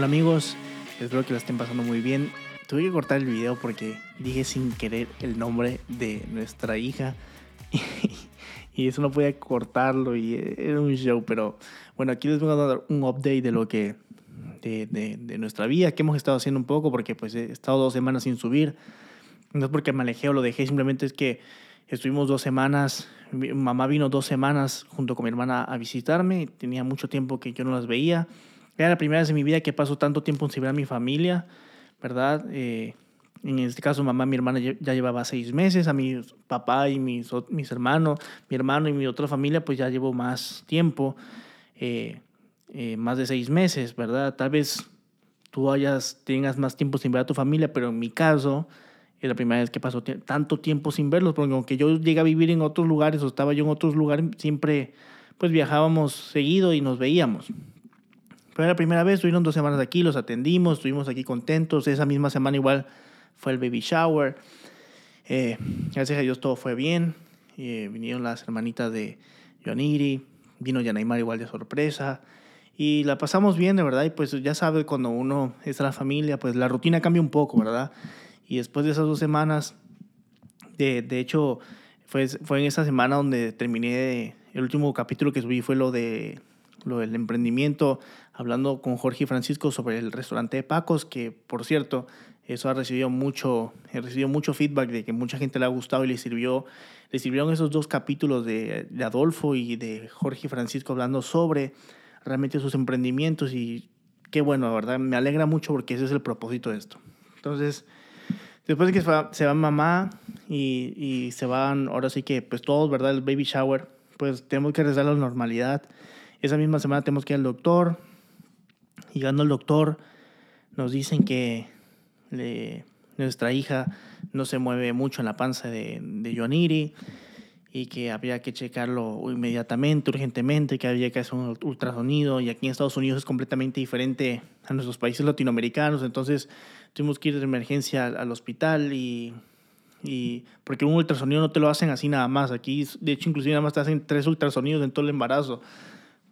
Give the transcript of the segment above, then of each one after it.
Hola amigos, espero que la estén pasando muy bien. Tuve que cortar el video porque dije sin querer el nombre de nuestra hija y eso no podía cortarlo y era un show, pero bueno, aquí les voy a dar un update de lo que de, de, de, nuestra vida, que hemos estado haciendo un poco, porque pues he estado dos semanas sin subir. No es porque me alejé o lo dejé, simplemente es que estuvimos dos semanas, mi mamá vino dos semanas junto con mi hermana a visitarme, tenía mucho tiempo que yo no las veía. Era la primera vez en mi vida que paso tanto tiempo sin ver a mi familia, ¿verdad? Eh, en este caso, mamá, mi hermana ya llevaba seis meses, a mi papá y mis, mis hermanos, mi hermano y mi otra familia, pues ya llevo más tiempo. Eh, eh, más de seis meses, ¿verdad? Tal vez tú hayas, tengas más tiempo sin ver a tu familia, pero en mi caso es la primera vez que paso tanto tiempo sin verlos, porque aunque yo llegué a vivir en otros lugares o estaba yo en otros lugares, siempre pues viajábamos seguido y nos veíamos. Pero la primera vez, estuvieron dos semanas aquí, los atendimos, estuvimos aquí contentos, esa misma semana igual fue el baby shower. Eh, gracias a Dios todo fue bien. Eh, vinieron las hermanitas de Yoniri, vino Yanaimar igual de sorpresa. Y la pasamos bien, de verdad. Y pues ya sabe, cuando uno está en la familia, pues la rutina cambia un poco, ¿verdad? Y después de esas dos semanas, de, de hecho, fue, fue en esa semana donde terminé, el último capítulo que subí fue lo, de, lo del emprendimiento, hablando con Jorge Francisco sobre el restaurante de Pacos, que por cierto, eso ha recibido mucho, he recibido mucho feedback de que mucha gente le ha gustado y le sirvió, le sirvieron esos dos capítulos de, Adolfo y de Jorge Francisco hablando sobre realmente sus emprendimientos y qué bueno, la verdad, me alegra mucho porque ese es el propósito de esto. Entonces, después de que se va, se va mamá y, y, se van, ahora sí que, pues todos, ¿verdad? El baby shower, pues tenemos que regresar a la normalidad. Esa misma semana tenemos que ir al doctor. Llegando al doctor, nos dicen que le, nuestra hija no se mueve mucho en la panza de, de Yoniri y que había que checarlo inmediatamente, urgentemente, que había que hacer un ultrasonido. Y aquí en Estados Unidos es completamente diferente a nuestros países latinoamericanos, entonces tuvimos que ir de emergencia al hospital y, y porque un ultrasonido no te lo hacen así nada más, aquí de hecho inclusive nada más te hacen tres ultrasonidos en todo el embarazo,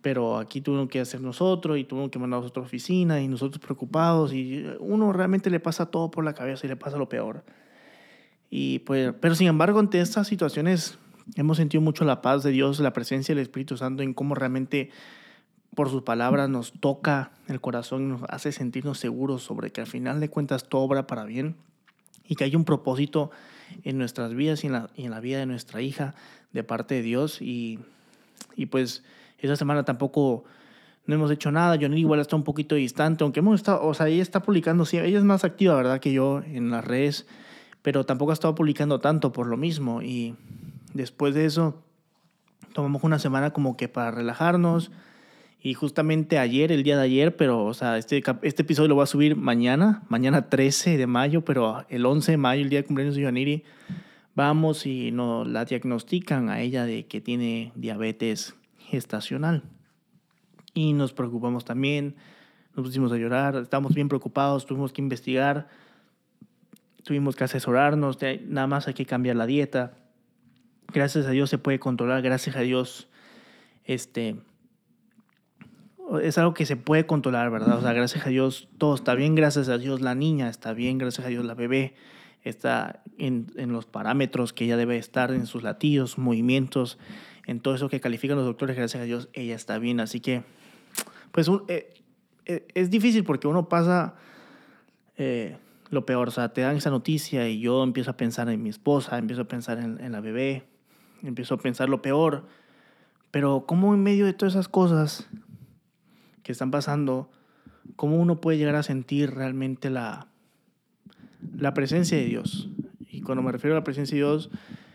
pero aquí tuvimos que hacer nosotros y tuvimos que mandar a otra oficina y nosotros preocupados y uno realmente le pasa todo por la cabeza y le pasa lo peor. Y pues, pero sin embargo, ante estas situaciones Hemos sentido mucho la paz de Dios, la presencia del Espíritu Santo en cómo realmente por sus palabras nos toca el corazón, nos hace sentirnos seguros sobre que al final de cuentas todo obra para bien y que hay un propósito en nuestras vidas y en la, y en la vida de nuestra hija de parte de Dios. Y, y pues esa semana tampoco no hemos hecho nada. Johnny igual está un poquito distante, aunque hemos estado, o sea, ella está publicando, sí, ella es más activa, ¿verdad? Que yo en las redes, pero tampoco ha estado publicando tanto por lo mismo. Y Después de eso, tomamos una semana como que para relajarnos. Y justamente ayer, el día de ayer, pero, o sea, este, este episodio lo voy a subir mañana, mañana 13 de mayo, pero el 11 de mayo, el día de cumpleaños de Yoaniri, vamos y nos la diagnostican a ella de que tiene diabetes gestacional. Y nos preocupamos también, nos pusimos a llorar, estamos bien preocupados, tuvimos que investigar, tuvimos que asesorarnos, nada más hay que cambiar la dieta gracias a Dios se puede controlar, gracias a Dios, este, es algo que se puede controlar, ¿verdad? O sea, gracias a Dios todo está bien, gracias a Dios la niña está bien, gracias a Dios la bebé está en, en los parámetros que ella debe estar, en sus latidos, movimientos, en todo eso que califican los doctores, gracias a Dios ella está bien. Así que, pues eh, eh, es difícil porque uno pasa... Eh, lo peor, o sea, te dan esa noticia y yo empiezo a pensar en mi esposa, empiezo a pensar en, en la bebé, empiezo a pensar lo peor. Pero cómo en medio de todas esas cosas que están pasando, cómo uno puede llegar a sentir realmente la, la presencia de Dios. Y cuando me refiero a la presencia de Dios,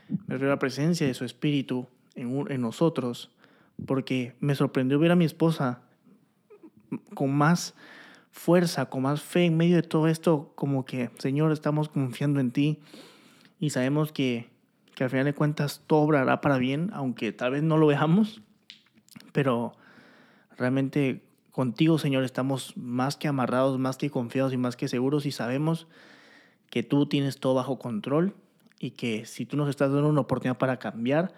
me refiero a la presencia de su Espíritu en, en nosotros, porque me sorprendió ver a mi esposa con más fuerza, con más fe en medio de todo esto, como que, Señor, estamos confiando en ti y sabemos que que al final de cuentas todo obrará para bien, aunque tal vez no lo veamos, pero realmente contigo, Señor, estamos más que amarrados, más que confiados y más que seguros y sabemos que tú tienes todo bajo control y que si tú nos estás dando una oportunidad para cambiar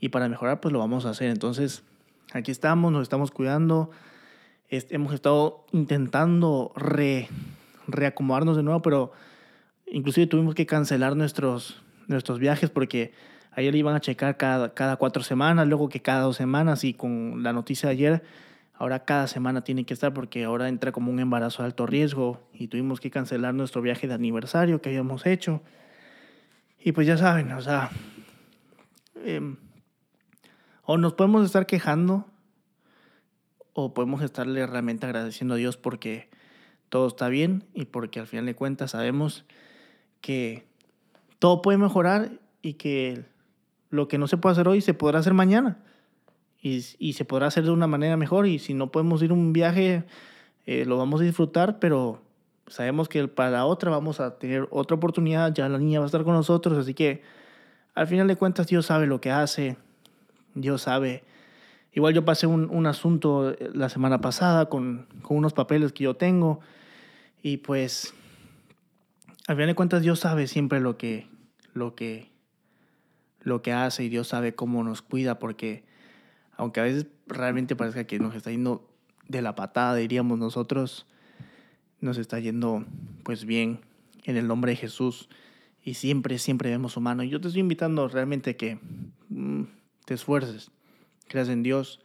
y para mejorar, pues lo vamos a hacer. Entonces, aquí estamos, nos estamos cuidando. hemos estado intentando re, reacomodarnos de nuevo, pero inclusive tuvimos que cancelar nuestros, nuestros viajes porque ayer iban a checar cada, cada cuatro semanas, luego que cada dos semanas y con la noticia de ayer, ahora cada semana tiene que estar porque ahora entra como un embarazo de alto riesgo y tuvimos que cancelar nuestro viaje de aniversario que habíamos hecho. Y pues ya saben, o sea, em, o nos podemos estar quejando o podemos estarle realmente agradeciendo a Dios porque todo está bien y porque al final de cuentas sabemos que todo puede mejorar y que lo que no se puede hacer hoy se podrá hacer mañana y, y se podrá hacer de una manera mejor y si no podemos ir un viaje eh, lo vamos a disfrutar pero sabemos que para otra vamos a tener otra oportunidad ya la niña va a estar con nosotros así que al final de cuentas Dios sabe lo que hace Dios sabe. Igual yo pasé un, un asunto eh, la semana pasada con, con, unos papeles que yo tengo y pues al final de cuentas Dios sabe siempre lo que, lo que, lo que hace y Dios sabe cómo nos cuida porque aunque a veces realmente parezca que nos está yendo de la patada, diríamos nosotros, nos está yendo pues bien en el nombre de Jesús y siempre, siempre vemos su mano. Yo te estoy invitando realmente que mm, te esfuerces creas en Dios.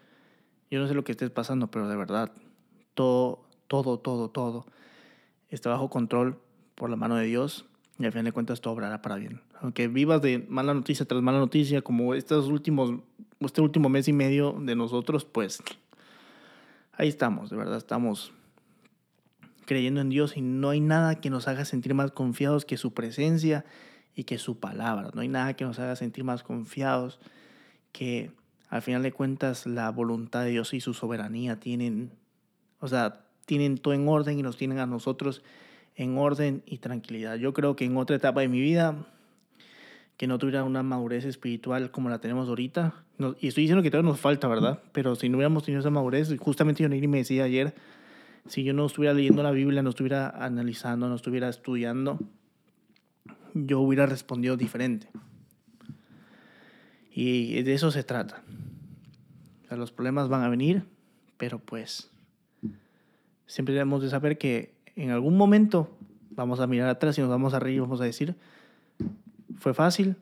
Yo no sé lo que estés pasando, pero de verdad, todo, todo, todo, todo está bajo control por la mano de Dios y al final de cuentas todo obrará para bien. Aunque vivas de mala noticia tras mala noticia, como estos últimos, este último mes y medio de nosotros, pues ahí estamos, de verdad estamos creyendo en Dios y no hay nada que nos haga sentir más confiados que su presencia y que su palabra. No hay nada que nos haga sentir más confiados que al final de cuentas la voluntad de Dios y su soberanía tienen, o sea, tienen todo en orden y nos tienen a nosotros en orden y tranquilidad. Yo creo que en otra etapa de mi vida, que no tuviera una madurez espiritual como la tenemos ahorita, y estoy diciendo que todavía nos falta, ¿verdad? Pero si no hubiéramos tenido esa madurez, justamente yo me decía ayer, si yo no estuviera leyendo la Biblia, no estuviera analizando, no estuviera estudiando, yo hubiera respondido diferente. Y de eso se trata. los problemas van a venir, pero pues siempre debemos de saber que en algún momento vamos a mirar atrás y nos vamos a reír y vamos a decir, fue fácil,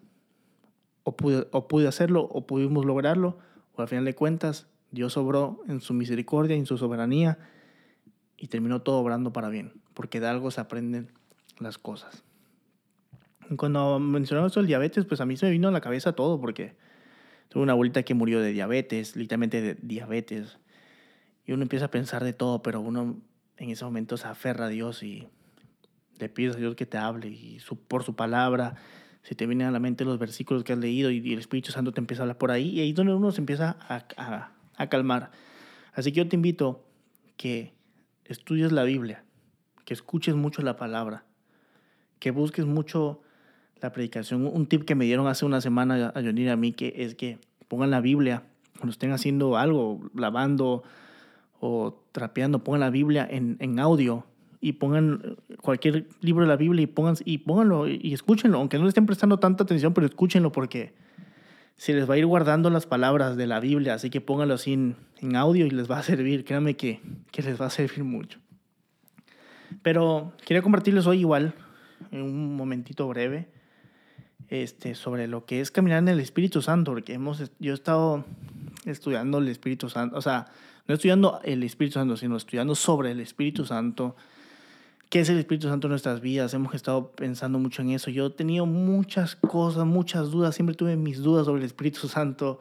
o pude, o pude hacerlo, o pudimos lograrlo, o al final de cuentas Dios obró en su misericordia, en su soberanía, y terminó todo obrando para bien, porque de algo se aprenden las cosas. Cuando mencionamos esto del diabetes, pues a mí se me vino a la cabeza todo, porque tuve una abuelita que murió de diabetes, literalmente de diabetes. Y uno empieza a pensar de todo, pero uno en ese momento se aferra a Dios y le pide a Dios que te hable y su, por su palabra. Se te vienen a la mente los versículos que has leído y, el Espíritu Santo te empieza a hablar por ahí y ahí es donde uno se empieza a, a, a calmar. Así que yo te invito que estudies la Biblia, que escuches mucho la palabra, que busques mucho la predicación. Un tip que me dieron hace una semana a Johnny a mí que es que pongan la Biblia cuando estén haciendo algo, lavando o trapeando, pongan la Biblia en, en audio y pongan cualquier libro de la Biblia y, pongan, y pónganlo y escúchenlo, aunque no le estén prestando tanta atención, pero escúchenlo porque se les va a ir guardando las palabras de la Biblia, así que pónganlo así en, audio y les va a servir, créanme que, que les va a servir mucho. Pero quería compartirles hoy igual, en un momentito breve, este, sobre lo que es caminar en el Espíritu Santo, porque hemos, yo he estado estudiando el Espíritu Santo, o sea, no estudiando el Espíritu Santo, sino estudiando sobre el Espíritu Santo, qué es el Espíritu Santo en nuestras vidas, hemos estado pensando mucho en eso. Yo he tenido muchas cosas, muchas dudas, siempre tuve mis dudas sobre el Espíritu Santo,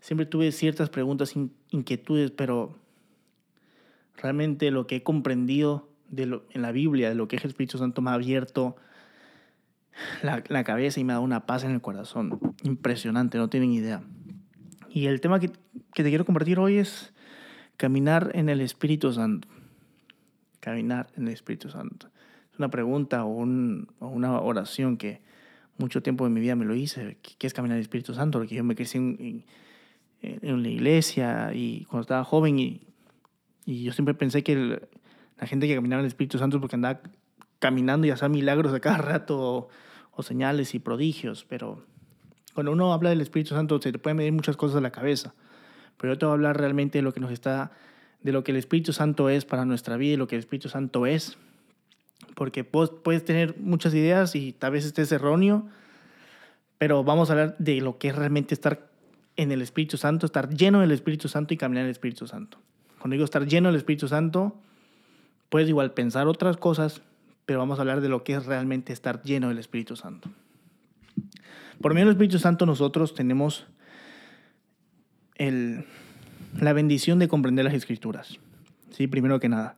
siempre tuve ciertas preguntas, inquietudes, pero realmente lo que he comprendido de lo, en la Biblia, de lo que es el Espíritu Santo, me ha abierto la, la, cabeza y me da una paz en el corazón. Impresionante, no tienen idea. Y el tema que, que te quiero compartir hoy es caminar en el Espíritu Santo. Caminar en el Espíritu Santo. Es una pregunta o, un, o una oración que mucho tiempo en mi vida me lo hice. ¿Qué es caminar en el Espíritu Santo? Porque yo me crecí en, en, en la iglesia y cuando estaba joven y, y yo siempre pensé que la gente que caminaba en el Espíritu Santo es porque andaba caminando y hacer milagros a cada rato o, señales y prodigios, pero cuando uno habla del Espíritu Santo se te pueden medir muchas cosas a la cabeza, pero yo te voy a hablar realmente de lo que nos está de lo que el Espíritu Santo es para nuestra vida y lo que el Espíritu Santo es. Porque puedes tener muchas ideas y tal vez estés erróneo, pero vamos a hablar de lo que es realmente estar en el Espíritu Santo, estar lleno del Espíritu Santo y caminar en el Espíritu Santo. Cuando digo estar lleno del Espíritu Santo, puedes igual pensar otras cosas, pero vamos a hablar de lo que es realmente estar lleno del Espíritu Santo. Por medio del Espíritu Santo nosotros tenemos el, la bendición de comprender las escrituras. Sí, primero que nada.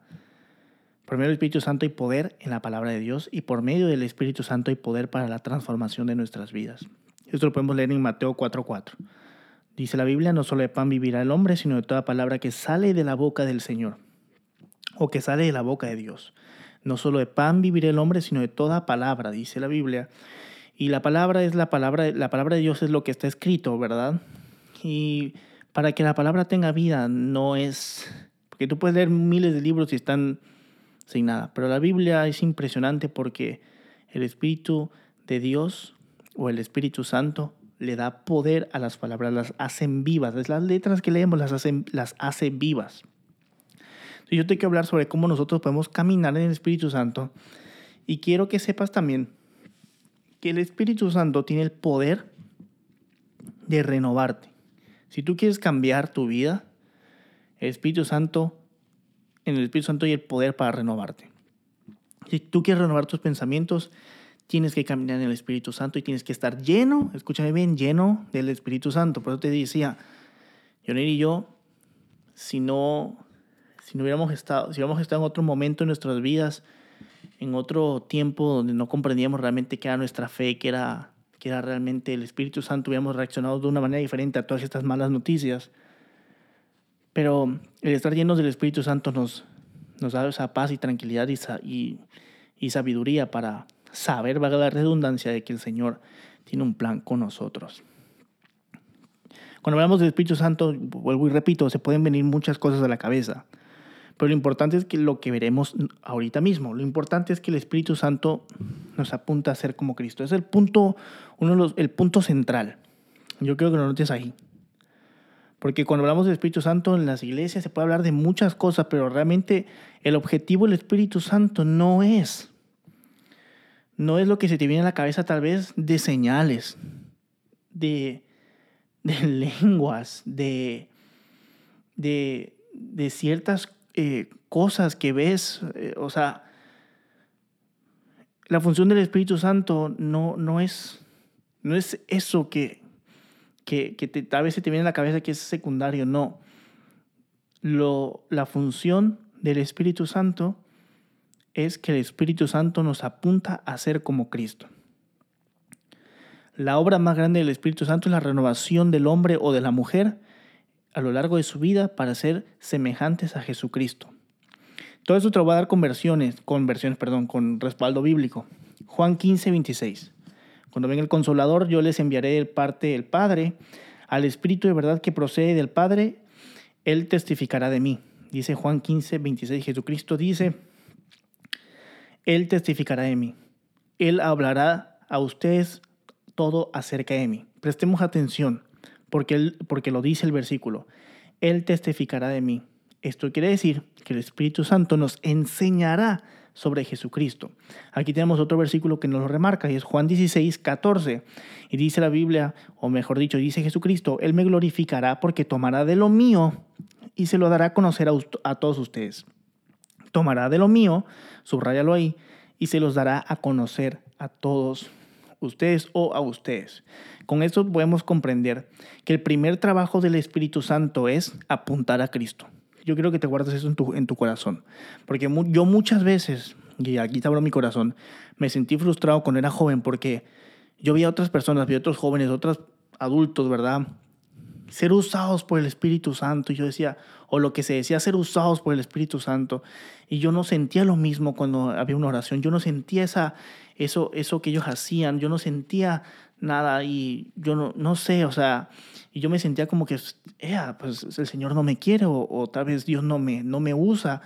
Por medio del Espíritu Santo hay poder en la palabra de Dios y por medio del Espíritu Santo hay poder para la transformación de nuestras vidas. Esto lo podemos leer en Mateo 4:4. Dice la Biblia, no solo de pan vivirá el hombre, sino de toda palabra que sale de la boca del Señor o que sale de la boca de Dios. No solo de pan vivirá el hombre, sino de toda palabra, dice la Biblia. Y la palabra es la palabra, la palabra de Dios es lo que está escrito, ¿verdad? Y para que la palabra tenga vida no es... Porque tú puedes leer miles de libros y están sin nada. Pero la Biblia es impresionante porque el Espíritu de Dios o el Espíritu Santo le da poder a las palabras, las hacen vivas. Las letras que leemos las hacen, las hace vivas. Yo tengo que hablar sobre cómo nosotros podemos caminar en el Espíritu Santo. Y quiero que sepas también que el Espíritu Santo tiene el poder de renovarte. Si tú quieres cambiar tu vida, el Espíritu Santo, en el Espíritu Santo hay el poder para renovarte. Si tú quieres renovar tus pensamientos, tienes que caminar en el Espíritu Santo y tienes que estar lleno, escúchame bien, lleno del Espíritu Santo. Por eso te decía, Jonir y yo, si no, si no hubiéramos estado, si hubiéramos estado en otro momento en nuestras vidas, en otro tiempo donde no comprendíamos realmente qué era nuestra fe, qué era que era realmente el Espíritu Santo, hubiéramos reaccionado de una manera diferente a todas estas malas noticias. Pero el estar llenos del Espíritu Santo nos, nos da esa paz y tranquilidad y, y, sabiduría para saber, valga la redundancia, de que el Señor tiene un plan con nosotros. Cuando hablamos del Espíritu Santo, vuelvo y repito, se pueden venir muchas cosas a la cabeza. Pero lo importante es que lo que veremos ahorita mismo, lo importante es que el Espíritu Santo nos apunta a ser como Cristo. Es el punto, uno el punto central. Yo creo que lo notes ahí. Porque cuando hablamos del Espíritu Santo en las iglesias se puede hablar de muchas cosas, pero realmente el objetivo del Espíritu Santo no es, no es lo que se te viene a la cabeza tal vez de señales, de, de lenguas, de, de, de ciertas eh, cosas que ves, eh, o sea, la función del Espíritu Santo no, no, es, no es eso que, que, que te, vez se te viene a la cabeza que es secundario, no. Lo, la función del Espíritu Santo es que el Espíritu Santo nos apunta a ser como Cristo. La obra más grande del Espíritu Santo es la renovación del hombre o de la mujer a lo largo de su vida para ser semejantes a Jesucristo. Todo eso te lo va a dar con versiones, con versiones, perdón, con respaldo bíblico. Juan 15, 26. Cuando venga el consolador, yo les enviaré el parte del Padre, al Espíritu de verdad que procede del Padre, Él testificará de mí. Dice Juan 15, 26. Jesucristo dice, Él testificará de mí. Él hablará a ustedes todo acerca de mí. Prestemos atención porque, él, porque lo dice el versículo. Él testificará de mí. Esto quiere decir que el Espíritu Santo nos enseñará sobre Jesucristo. Aquí tenemos otro versículo que nos lo remarca y es Juan 16, 14. Y dice la Biblia, o mejor dicho, dice Jesucristo, Él me glorificará porque tomará de lo mío y se lo dará a conocer a, todos ustedes. Tomará de lo mío, subrayalo ahí, y se los dará a conocer a todos ustedes o a ustedes. Con esto podemos comprender que el primer trabajo del Espíritu Santo es apuntar a Cristo. Yo quiero que te guardes eso en tu, en tu corazón. Porque yo muchas veces, y aquí te abro mi corazón, me sentí frustrado cuando era joven porque yo vi a otras personas, vi a otros jóvenes, otros adultos, ¿verdad? Ser usados por el Espíritu Santo. Y yo decía, o lo que se decía, ser usados por el Espíritu Santo. Y yo no sentía lo mismo cuando había una oración. Yo no sentía esa, eso, eso que ellos hacían. Yo no sentía nada y yo no, no sé, o sea, y yo me sentía como que, pues el Señor no me quiere o, tal vez Dios no me, no me usa.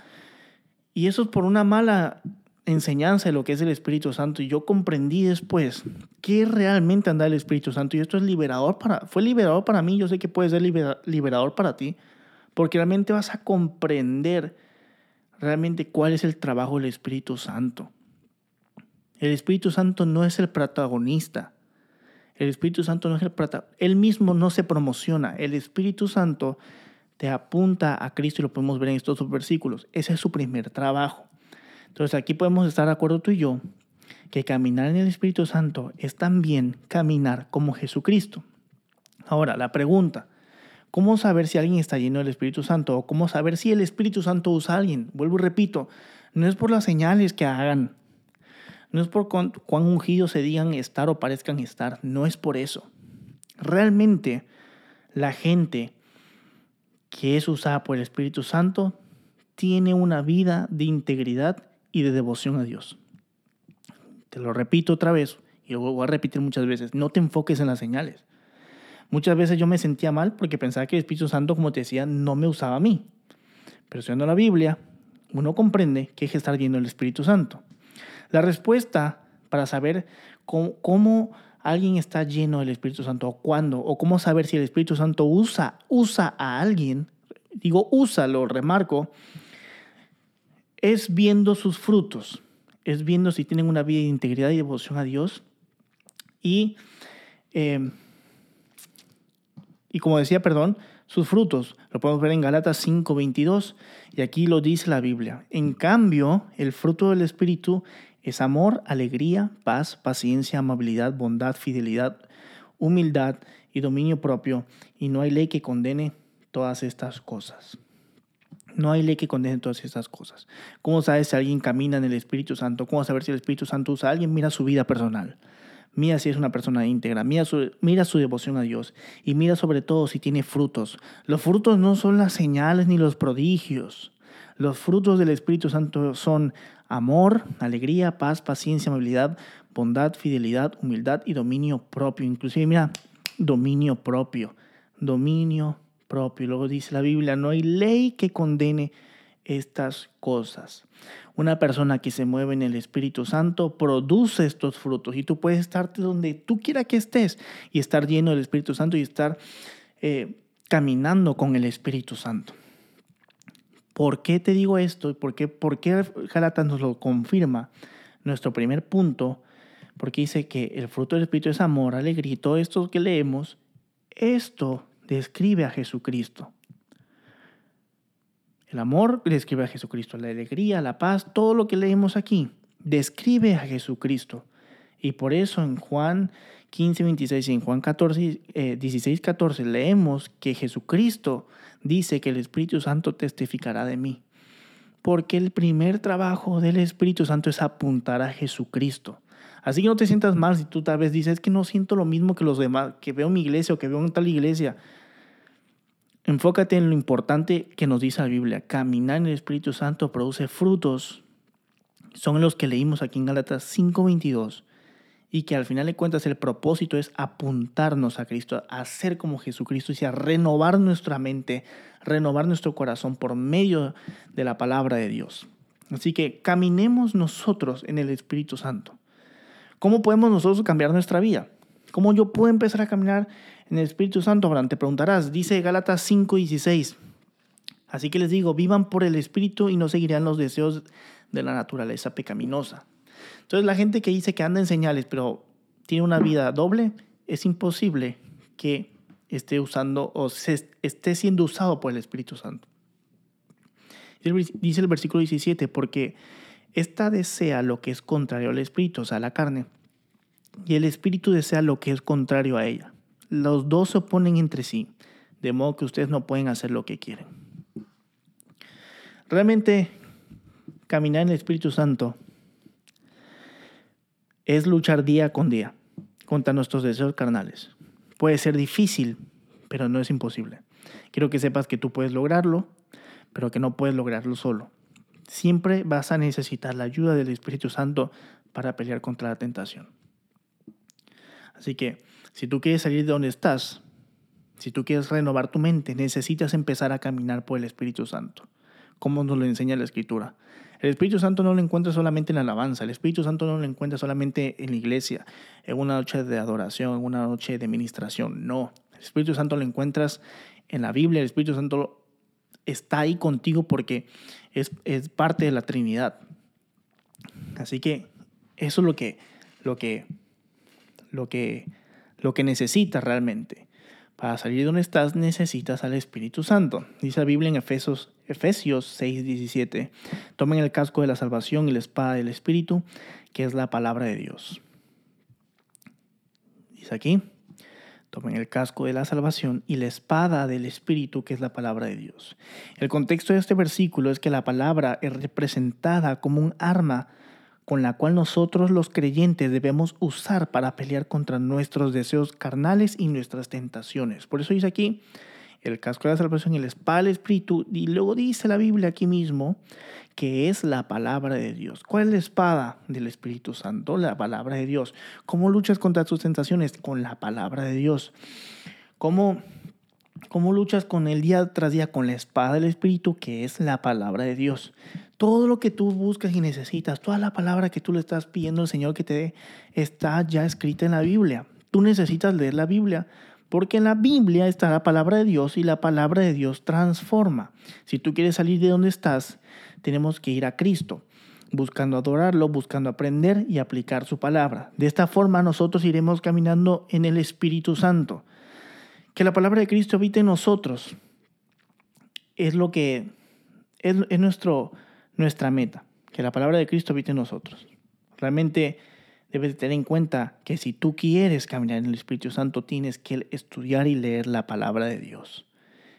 Y eso es por una mala enseñanza de lo que es el Espíritu Santo. Y yo comprendí después que realmente anda el Espíritu Santo. Y esto es liberador para, fue liberador para mí. Yo sé que puede ser liberador para ti. porque realmente vas a comprender realmente cuál es el trabajo del Espíritu Santo. El Espíritu Santo no es el protagonista. El Espíritu Santo no es el protagonista. Él mismo no se promociona. El Espíritu Santo te apunta a Cristo y lo podemos ver en estos versículos. Ese es su primer trabajo. Entonces aquí podemos estar de acuerdo tú y yo que caminar en el Espíritu Santo es también caminar como Jesucristo. Ahora, la pregunta, ¿cómo saber si alguien está lleno del Espíritu Santo? ¿O cómo saber si el Espíritu Santo usa a alguien? Vuelvo y repito, no es por las señales que hagan, no es por cuán, ungidos se digan estar o parezcan estar, no es por eso. Realmente la gente que es usada por el Espíritu Santo tiene una vida de integridad y de devoción a Dios. Te lo repito otra vez y lo voy a repetir muchas veces, no te enfoques en las señales. Muchas veces yo me sentía mal porque pensaba que el Espíritu Santo, como te decía, no me usaba a mí. Pero estudiando la Biblia, uno comprende que es estar viendo el Espíritu Santo. La respuesta para saber cómo, alguien está lleno del Espíritu Santo o cuándo, o cómo saber si el Espíritu Santo usa, usa a alguien, digo usa, lo remarco, es viendo sus frutos, es viendo si tienen una vida de integridad y devoción a Dios. Y, em, y como decía, perdón, sus frutos. Lo podemos ver en Galatas 5:22 y aquí lo dice la Biblia. En cambio, el fruto del Espíritu es amor, alegría, paz, paciencia, amabilidad, bondad, fidelidad, humildad y dominio propio. Y no hay ley que condene todas estas cosas. No hay ley que condene todas estas cosas. ¿Cómo sabes si alguien camina en el Espíritu Santo? ¿Cómo saber si el Espíritu Santo usa a alguien? Mira su vida personal. Mira si es una persona íntegra, mira su, mira su devoción a Dios y mira sobre todo si tiene frutos. Los frutos no son las señales ni los prodigios. Los frutos del Espíritu Santo son amor, alegría, paz, paciencia, amabilidad, bondad, fidelidad, humildad y dominio propio. Inclusive, mira, dominio propio, dominio propio. Luego dice la Biblia, no hay ley que condene estas cosas. Una persona que se mueve en el Espíritu Santo produce estos frutos y tú puedes estarte donde tú quieras que estés y estar lleno del Espíritu Santo y estar eh, caminando con el Espíritu Santo. ¿Por qué te digo esto? ¿Por qué, ¿Por qué nos lo confirma? Nuestro primer punto, porque dice que el fruto del Espíritu es amor, alegría y todo esto que leemos, esto describe a Jesucristo. El amor describe a Jesucristo, la alegría, la paz, todo lo que leemos aquí describe a Jesucristo. Y por eso en Juan 15, 26 y en Juan 14, 16, 14 leemos que Jesucristo dice que el Espíritu Santo testificará de mí. Porque el primer trabajo del Espíritu Santo es apuntar a Jesucristo. Así que no te sientas mal si tú tal vez dices que no siento lo mismo que los demás, que veo mi iglesia o que veo en tal iglesia. Enfócate en lo importante que nos dice la Biblia. Caminar en el Espíritu Santo produce frutos. Son los que leímos aquí en Gálatas 5:22. Y que al final de cuentas el propósito es apuntarnos a Cristo, a ser como Jesucristo y a renovar nuestra mente, renovar nuestro corazón por medio de la palabra de Dios. Así que caminemos nosotros en el Espíritu Santo. ¿Cómo podemos nosotros cambiar nuestra vida? ¿Cómo yo puedo empezar a caminar en el Espíritu Santo, Abraham? Te preguntarás, dice Gálatas 5:16. Así que les digo, vivan por el Espíritu y no seguirán los deseos de la naturaleza pecaminosa. Entonces la gente que dice que anda en señales, pero tiene una vida doble, es imposible que esté usando o se, esté siendo usado por el Espíritu Santo. Dice el versículo 17, porque esta desea lo que es contrario al Espíritu, o sea, la carne, y el Espíritu desea lo que es contrario a ella los dos se oponen entre sí, de modo que ustedes no pueden hacer lo que quieren. Realmente, caminar en el Espíritu Santo es luchar día con día contra nuestros deseos carnales. Puede ser difícil, pero no es imposible. Quiero que sepas que tú puedes lograrlo, pero que no puedes lograrlo solo. Siempre vas a necesitar la ayuda del Espíritu Santo para pelear contra la tentación. Así que si tú quieres salir de donde estás, si tú quieres renovar tu mente, necesitas empezar a caminar por el Espíritu Santo, como nos lo enseña la Escritura. El Espíritu Santo no lo encuentra solamente en la alabanza, el Espíritu Santo no lo encuentra solamente en la iglesia, en una noche de adoración, en una noche de ministración, no. El Espíritu Santo lo encuentras en la Biblia, el Espíritu Santo está ahí contigo porque es, es parte de la Trinidad. Así que eso es lo que, lo que, lo que, lo que necesitas realmente. Para salir de donde estás necesitas al Espíritu Santo. Dice la Biblia en Efesios, Efesios 6, 17. Tomen el casco de la salvación y la espada del Espíritu, que es la palabra de Dios. Dice aquí, tomen el casco de la salvación y la espada del Espíritu, que es la palabra de Dios. El contexto de este versículo es que la palabra es representada como un arma con la cual nosotros los creyentes debemos usar para pelear contra nuestros deseos carnales y nuestras tentaciones. Por eso dice aquí el casco de la salvación y el espada del espíritu. Y luego dice la Biblia aquí mismo que es la palabra de Dios. ¿Cuál es la espada del Espíritu Santo? La palabra de Dios. ¿Cómo luchas contra tus tentaciones? Con la palabra de Dios. ¿Cómo ¿Cómo luchas con el día tras día con la espada del Espíritu, que es la palabra de Dios? Todo lo que tú buscas y necesitas, toda la palabra que tú le estás pidiendo al Señor que te dé, está ya escrita en la Biblia. Tú necesitas leer la Biblia, porque en la Biblia está la palabra de Dios y la palabra de Dios transforma. Si tú quieres salir de donde estás, tenemos que ir a Cristo, buscando adorarlo, buscando aprender y aplicar su palabra. De esta forma nosotros iremos caminando en el Espíritu Santo. Que la palabra de Cristo habite en nosotros es lo que es, nuestro, nuestra meta. Que la palabra de Cristo habite en nosotros. Realmente debes tener en cuenta que si tú quieres caminar en el Espíritu Santo, tienes que estudiar y leer la palabra de Dios.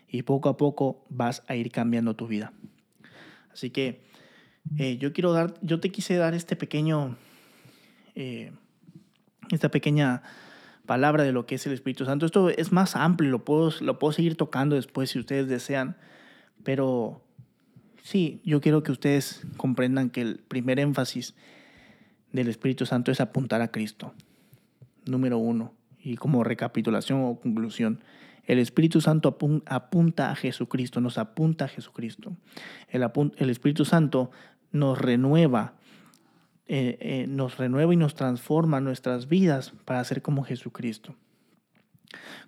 Y poco a poco vas a ir cambiando tu vida. Así que eh, yo quiero dar, yo te quise dar este pequeño, eh, esta pequeña palabra de lo que es el Espíritu Santo. Esto es más amplio, lo puedo, lo puedo seguir tocando después si ustedes desean, pero sí, yo quiero que ustedes comprendan que el primer énfasis del Espíritu Santo es apuntar a Cristo. Número uno. Y como recapitulación o conclusión, el Espíritu Santo apunta a Jesucristo, nos apunta a Jesucristo. El, Espíritu Santo nos renueva eh, eh, nos renueva y nos transforma nuestras vidas para ser como Jesucristo.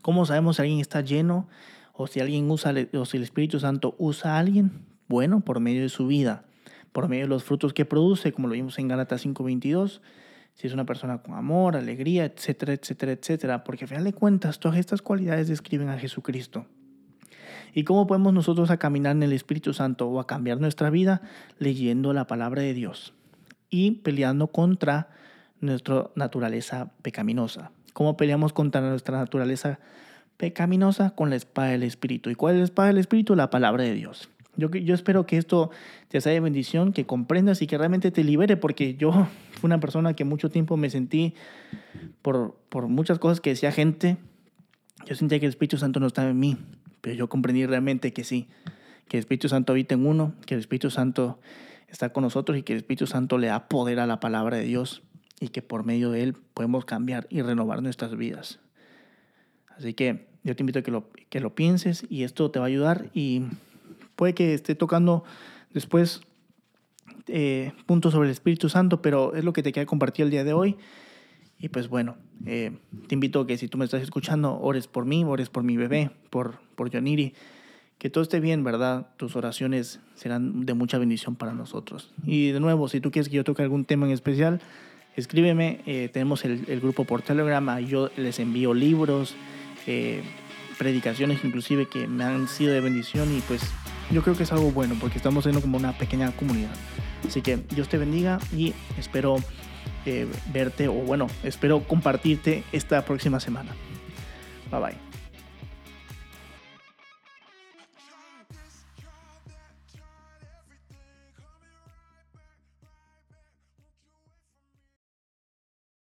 ¿Cómo sabemos si alguien está lleno o si alguien usa o si el Espíritu Santo usa a alguien? Bueno, por medio de su vida, por medio de los frutos que produce, como lo vimos en Gálatas 5:22, si es una persona con amor, alegría, etcétera, etcétera, etcétera, porque al de cuentas todas estas cualidades describen a Jesucristo. ¿Y cómo podemos nosotros a caminar en el Espíritu Santo o a cambiar nuestra vida? Leyendo la palabra de Dios y peleando contra nuestra naturaleza pecaminosa. ¿Cómo peleamos contra nuestra naturaleza pecaminosa? Con la espada del Espíritu. ¿Y cuál es la espada del Espíritu? La palabra de Dios. Yo, yo espero que esto te sea de bendición, que comprendas y que realmente te libere, porque yo fui una persona que mucho tiempo me sentí por, por muchas cosas que decía gente, yo sentía que el Espíritu Santo no estaba en mí, pero yo comprendí realmente que sí, que el Espíritu Santo habita en uno, que el Espíritu Santo está con nosotros y que el Espíritu Santo le da poder a la palabra de Dios y que por medio de él podemos cambiar y renovar nuestras vidas. Así que yo te invito a que lo, que lo pienses y esto te va a ayudar y puede que esté tocando después eh, puntos sobre el Espíritu Santo, pero es lo que te queda compartir el día de hoy. Y pues bueno, eh, te invito a que si tú me estás escuchando, ores por mí, ores por mi bebé, por, por Yoniri que todo esté bien, ¿verdad? Tus oraciones serán de mucha bendición para nosotros. Y de nuevo, si tú quieres que yo toque algún tema en especial, escríbeme. Eh, tenemos el, grupo por Telegram. Yo les envío libros, eh, predicaciones inclusive que me han sido de bendición y pues yo creo que es algo bueno porque estamos siendo como una pequeña comunidad. Así que Dios te bendiga y espero eh, verte o bueno, espero compartirte esta próxima semana. Bye bye.